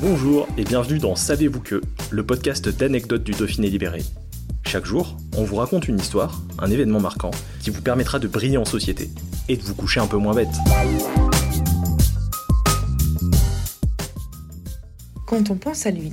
Bonjour et bienvenue dans Savez-vous que, le podcast d'anecdotes du Dauphiné libéré. Chaque jour, on vous raconte une histoire, un événement marquant, qui vous permettra de briller en société et de vous coucher un peu moins bête. Quand on pense à lui,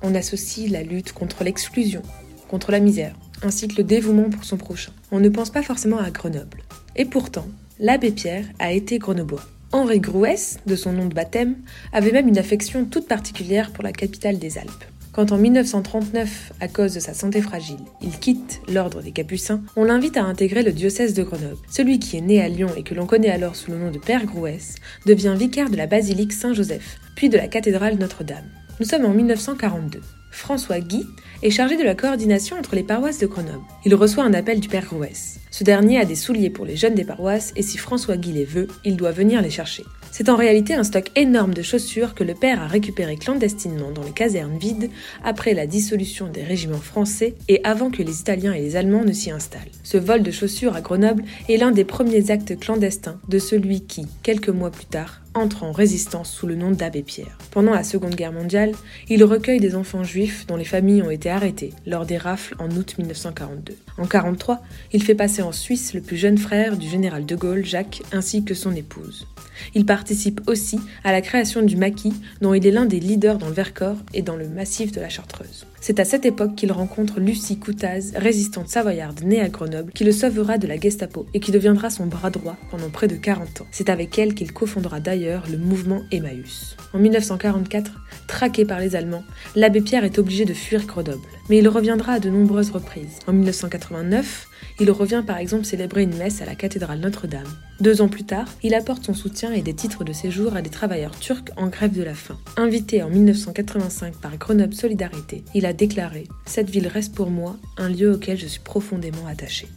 on associe la lutte contre l'exclusion, contre la misère, ainsi que le dévouement pour son prochain. On ne pense pas forcément à Grenoble. Et pourtant, l'abbé Pierre a été grenoblois. Henri Grouès, de son nom de baptême, avait même une affection toute particulière pour la capitale des Alpes. Quand en 1939, à cause de sa santé fragile, il quitte l'ordre des Capucins, on l'invite à intégrer le diocèse de Grenoble. Celui qui est né à Lyon et que l'on connaît alors sous le nom de Père Grouès devient vicaire de la basilique Saint-Joseph, puis de la cathédrale Notre-Dame. Nous sommes en 1942. François Guy est chargé de la coordination entre les paroisses de Grenoble. Il reçoit un appel du Père Grouès. Ce dernier a des souliers pour les jeunes des paroisses et si François Guy les veut, il doit venir les chercher. C'est en réalité un stock énorme de chaussures que le père a récupéré clandestinement dans les casernes vides après la dissolution des régiments français et avant que les Italiens et les Allemands ne s'y installent. Ce vol de chaussures à Grenoble est l'un des premiers actes clandestins de celui qui, quelques mois plus tard, entre en résistance sous le nom d'Abbé Pierre. Pendant la Seconde Guerre mondiale, il recueille des enfants juifs dont les familles ont été arrêtées lors des rafles en août 1942. En 1943, il fait passer en Suisse le plus jeune frère du général de Gaulle, Jacques, ainsi que son épouse. Il participe aussi à la création du maquis, dont il est l'un des leaders dans le Vercors et dans le massif de la Chartreuse. C'est à cette époque qu'il rencontre Lucie Coutaz, résistante savoyarde née à Grenoble, qui le sauvera de la Gestapo et qui deviendra son bras droit pendant près de 40 ans. C'est avec elle qu'il cofondera d'ailleurs le mouvement Emmaüs. En 1944, traqué par les Allemands, l'abbé Pierre est obligé de fuir Grenoble. Mais il reviendra à de nombreuses reprises. En 1989, il revient par exemple célébrer une messe à la cathédrale Notre-Dame. Deux ans plus tard, il apporte son soutien et des titres de séjour à des travailleurs turcs en grève de la faim. Invité en 1985 par Grenoble Solidarité, il a déclaré Cette ville reste pour moi un lieu auquel je suis profondément attaché.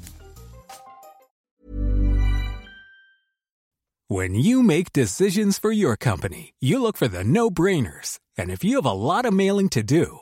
When you make decisions for your company, you look for the no-brainers. And if you have a lot of mailing to do,